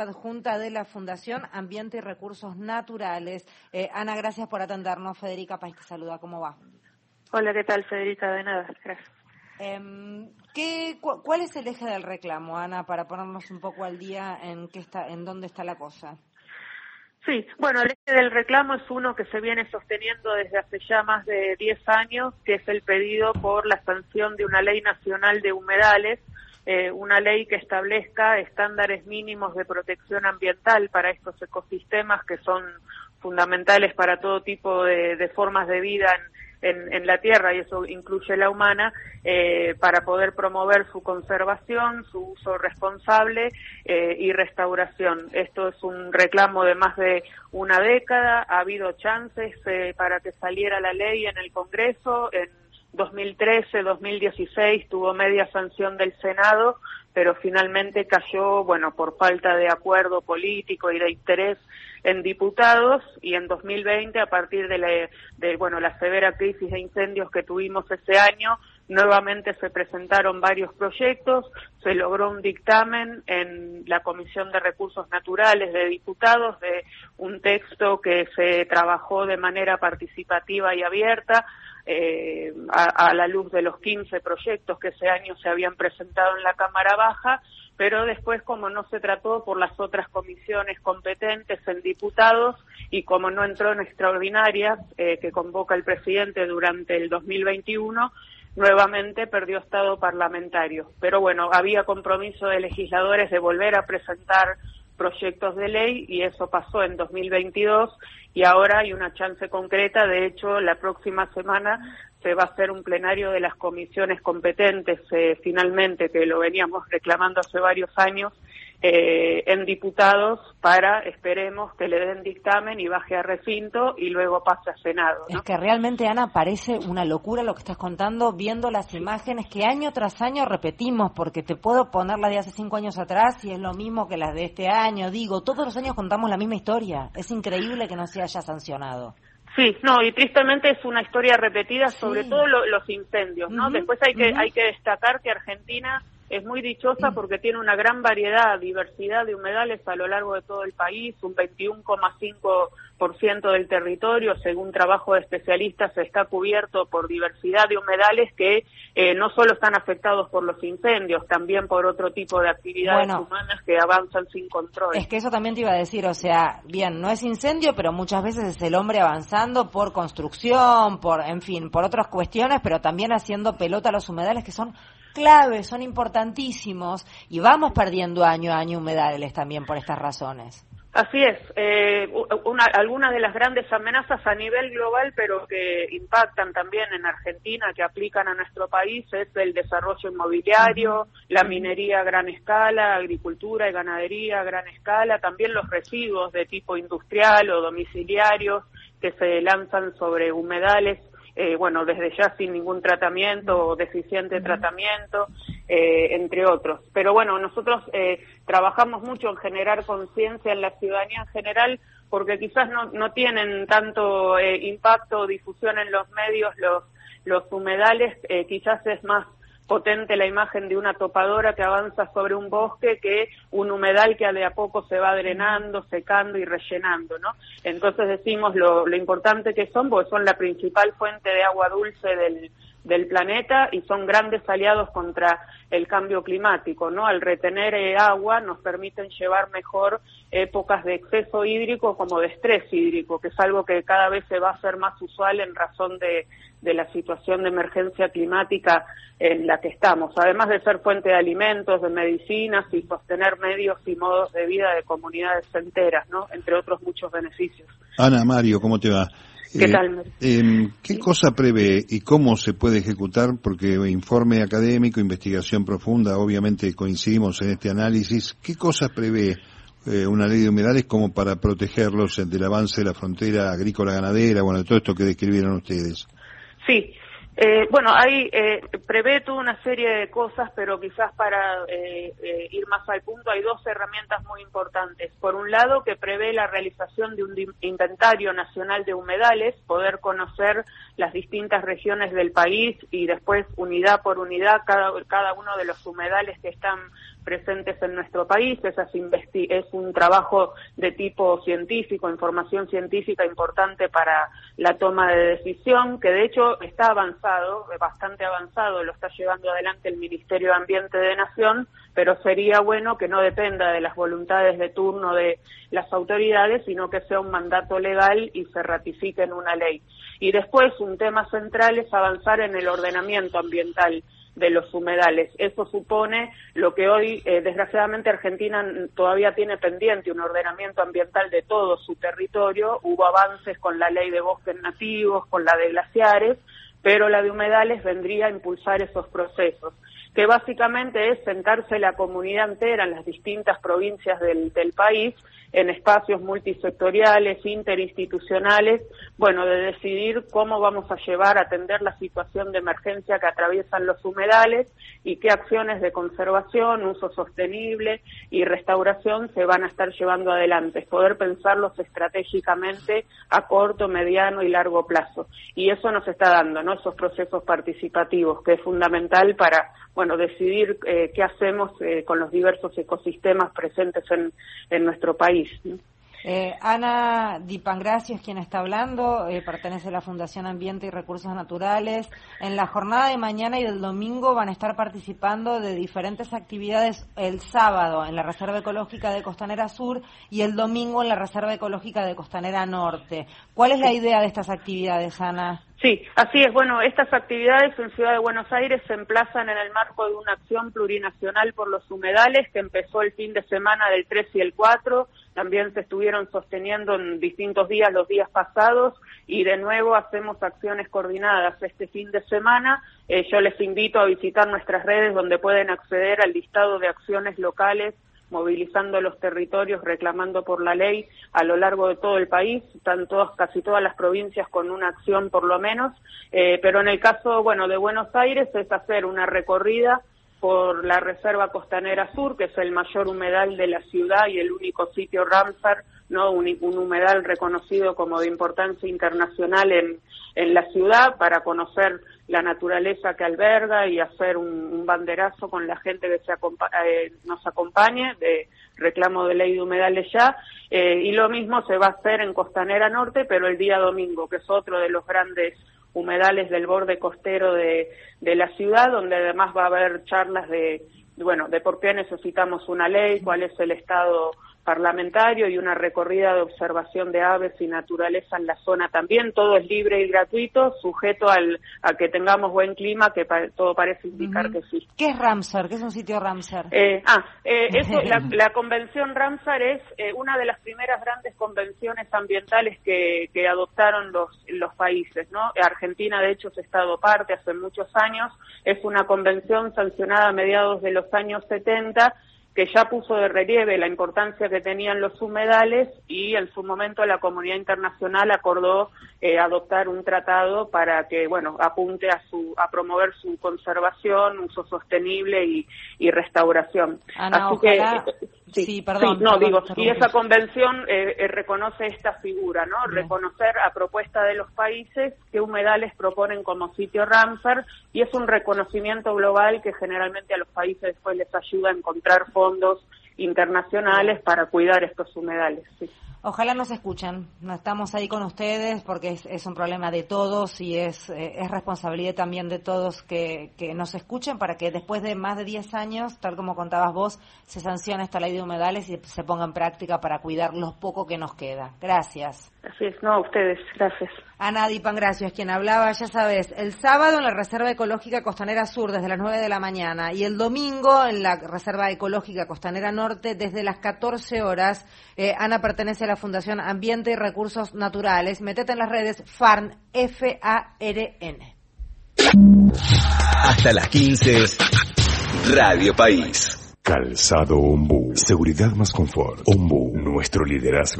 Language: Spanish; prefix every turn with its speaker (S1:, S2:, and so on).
S1: adjunta de la Fundación Ambiente y Recursos Naturales. Eh, Ana, gracias por atendernos. Federica País te saluda. ¿Cómo va?
S2: Hola, ¿qué tal, Federica? De nada, gracias.
S1: Eh, ¿qué, ¿Cuál es el eje del reclamo, Ana, para ponernos un poco al día en, qué está, en dónde está la cosa?
S2: Sí, bueno, el eje del reclamo es uno que se viene sosteniendo desde hace ya más de 10 años, que es el pedido por la sanción de una ley nacional de humedales, eh, una ley que establezca estándares mínimos de protección ambiental para estos ecosistemas que son fundamentales para todo tipo de, formas de vida en, la Tierra, y eso incluye la humana, eh, para poder promover su conservación, su uso responsable eh, y restauración. Esto es un reclamo de más de una década, ha habido chances para que saliera la ley en el Congreso, en 2013, 2016 tuvo media sanción del Senado, pero finalmente cayó, bueno, por falta de acuerdo político y de interés en diputados y en 2020 a partir de la, de, bueno, la severa crisis de incendios que tuvimos ese año, nuevamente se presentaron varios proyectos, se logró un dictamen en la Comisión de Recursos Naturales de Diputados de un texto que se trabajó de manera participativa y abierta eh, a, la luz de los 15 proyectos que ese año se habían presentado en la Cámara Baja, pero después como no se trató por las otras comisiones competentes en diputados y como no entró en extraordinarias eh, que convoca el presidente durante el 2021, nuevamente perdió estado parlamentario. Pero bueno, había compromiso de legisladores de volver a presentar proyectos de ley y eso pasó en 2022 y ahora hay una chance concreta. De hecho, la próxima semana se va a hacer un plenario de las comisiones competentes, eh, finalmente, que lo veníamos reclamando hace varios años, eh, en diputados para, esperemos, que le den dictamen y baje a recinto y luego pase a Senado.
S1: Es que realmente, Ana, parece una locura lo que estás contando, viendo las imágenes que año tras año repetimos, porque te puedo poner las de hace cinco años atrás y es lo mismo que las de este año. Digo, todos los años contamos la misma historia. Es increíble que no se haya sancionado.
S2: Sí, no, y tristemente es una historia repetida, sobre todo los incendios, ¿no? Después hay que, hay que destacar que Argentina es muy dichosa porque tiene una gran variedad, diversidad de humedales a lo largo de todo el país, un 21,5% del territorio, según trabajo de especialistas, está cubierto por diversidad de humedales que eh, no solo están afectados por los incendios, también por otro tipo de actividades humanas que avanzan sin control.
S1: Es que eso también te iba a decir, o sea, bien, no es incendio, pero muchas veces es el hombre avanzando por construcción, por, en fin, por otras cuestiones, pero también haciendo pelota a los humedales que son claves, son importantísimos y vamos perdiendo año a año humedales también por estas razones.
S2: Así es, eh, una, algunas de las grandes amenazas a nivel global, pero que impactan también en Argentina, que aplican a nuestro país, es el desarrollo inmobiliario, la minería a gran escala, agricultura y ganadería a gran escala, también los residuos de tipo industrial o domiciliarios que se lanzan sobre humedales eh, bueno, desde ya sin ningún tratamiento o deficiente tratamiento, eh, entre otros. Pero bueno, nosotros eh, trabajamos mucho en generar conciencia en la ciudadanía en general porque quizás no, no tienen tanto impacto o difusión en los medios los, los humedales, quizás es más potente la imagen de una topadora que avanza sobre un bosque que un humedal que de a poco se va drenando, secando y rellenando, ¿no? Entonces decimos lo, lo importante que son, porque son la principal fuente de agua dulce del, del planeta y son grandes aliados contra el cambio climático, ¿no? Al retener eh, agua nos permiten llevar mejor épocas de exceso hídrico como de estrés hídrico, que es algo que cada vez se va a hacer más usual en razón de, de la situación de emergencia climática en la que estamos, además de ser fuente de alimentos, de medicinas y sostener medios y modos de vida de comunidades enteras, ¿no? Entre otros muchos beneficios.
S3: Ana, Mario, ¿cómo te va?
S2: ¿Qué tal?
S3: Eh, ¿Qué cosa prevé y cómo se puede ejecutar? Porque informe académico, investigación profunda, obviamente coincidimos en este análisis. ¿Qué cosa prevé eh, una ley de humedales como para protegerlos del avance de la frontera agrícola-ganadera, bueno, de todo esto que describieron ustedes?
S2: Sí, eh, bueno, hay, eh, prevé toda una serie de cosas, pero quizás para eh, eh, ir más al punto hay dos herramientas muy importantes. Por un lado, que prevé la realización de un inventario nacional de humedales, poder conocer las distintas regiones del país y después unidad por unidad cada, cada uno de los humedales que están presentes en nuestro país. Esa es, un trabajo de tipo científico, información científica importante para la toma de decisión, que de hecho está avanzado, bastante avanzado, lo está llevando adelante el Ministerio de Ambiente de Nación, pero sería bueno que no dependa de las voluntades de turno de las autoridades, sino que sea un mandato legal y se ratifique en una ley. Y después un tema central es avanzar en el ordenamiento ambiental de los humedales. Eso supone lo que hoy, eh, desgraciadamente, Argentina todavía tiene pendiente un ordenamiento ambiental de todo su territorio. Hubo avances con la ley de bosques nativos, con la de glaciares, pero la de humedales vendría a impulsar esos procesos que básicamente es sentarse la comunidad entera en las distintas provincias del, del país en espacios multisectoriales, interinstitucionales, bueno, de decidir cómo vamos a llevar a atender la situación de emergencia que atraviesan los humedales y qué acciones de conservación, uso sostenible y restauración se van a estar llevando adelante, poder pensarlos estratégicamente a corto, mediano y largo plazo. Y eso nos está dando, ¿no? Esos procesos participativos, que es fundamental para, decidir eh, qué hacemos eh, con los diversos ecosistemas presentes en, en nuestro país.
S1: Eh, Ana Dipangracio es quien está hablando, eh, pertenece a la Fundación Ambiente y Recursos Naturales. En la jornada de mañana y del domingo van a estar participando de diferentes actividades el sábado en la Reserva Ecológica de Costanera Sur y el domingo en la Reserva Ecológica de Costanera Norte. ¿Cuál es la idea de estas actividades, Ana?
S2: Sí, así es. Bueno, estas actividades en Ciudad de Buenos Aires se emplazan en el marco de una acción plurinacional por los humedales que empezó el fin de semana del 3 y el 4. También se estuvieron sosteniendo en distintos días los días pasados y de nuevo hacemos acciones coordinadas este fin de semana. Eh, yo les invito a visitar nuestras redes donde pueden acceder al listado de acciones locales movilizando los territorios, reclamando por la ley a lo largo de todo el país, están todas, casi todas las provincias con una acción por lo menos, eh, pero en el caso, bueno, de Buenos Aires es hacer una recorrida por la Reserva Costanera Sur, que es el mayor humedal de la ciudad y el único sitio Ramsar, ¿no? Un, un, humedal reconocido como de importancia internacional en, en la ciudad para conocer la naturaleza que alberga y hacer un, banderazo con la gente que se eh, nos acompañe de reclamo de ley de humedales ya. Eh, y lo mismo se va a hacer en Costanera Norte, pero el día domingo, que es otro de los grandes humedales del borde costero de, de la ciudad, donde además va a haber charlas de, bueno, de por qué necesitamos una ley, cuál es el estado parlamentario y una recorrida de observación de aves y naturaleza en la zona también. Todo es libre y gratuito, sujeto al, a que tengamos buen clima, que todo parece indicar que sí.
S1: ¿Qué es Ramsar? ¿Qué es un sitio Ramsar?
S2: Eh, ah, eh, eso, la, convención Ramsar es eh, una de las primeras grandes convenciones ambientales que, que adoptaron los, los países, ¿no? Argentina, de hecho, ha estado parte hace muchos años. Es una convención sancionada a mediados de los años 70 que ya puso de relieve la importancia que tenían los humedales y en su momento la comunidad internacional acordó eh, adoptar un tratado para que bueno apunte a su a promover su conservación, uso sostenible y, y restauración.
S1: Así que Sí, perdón.
S2: no, digo, y esa convención eh, eh, reconoce esta figura, ¿no? Reconocer a propuesta de los países qué humedales proponen como sitio Ramsar y es un reconocimiento global que generalmente a los países después les ayuda a encontrar fondos internacionales para cuidar estos humedales. Sí.
S1: Ojalá nos escuchen. No estamos ahí con ustedes porque es, un problema de todos y es, eh, es responsabilidad también de todos que, que, nos escuchen para que después de más de 10 años, tal como contabas vos, se sancione esta ley de humedales y se ponga en práctica para cuidar lo poco que nos queda. Gracias.
S2: Así es, no, a ustedes, gracias.
S1: Ana Dipangracio es quien hablaba, ya sabes, el sábado en la Reserva Ecológica Costanera Sur desde las 9 de la mañana y el domingo en la Reserva Ecológica Costanera Norte desde las 14 horas. Eh, Ana pertenece a la Fundación Ambiente y Recursos Naturales. Metete en las redes FARN, F-A-R-N.
S4: Hasta las 15, Radio País.
S5: Calzado Ombu. Seguridad más confort. Ombu. Nuestro liderazgo.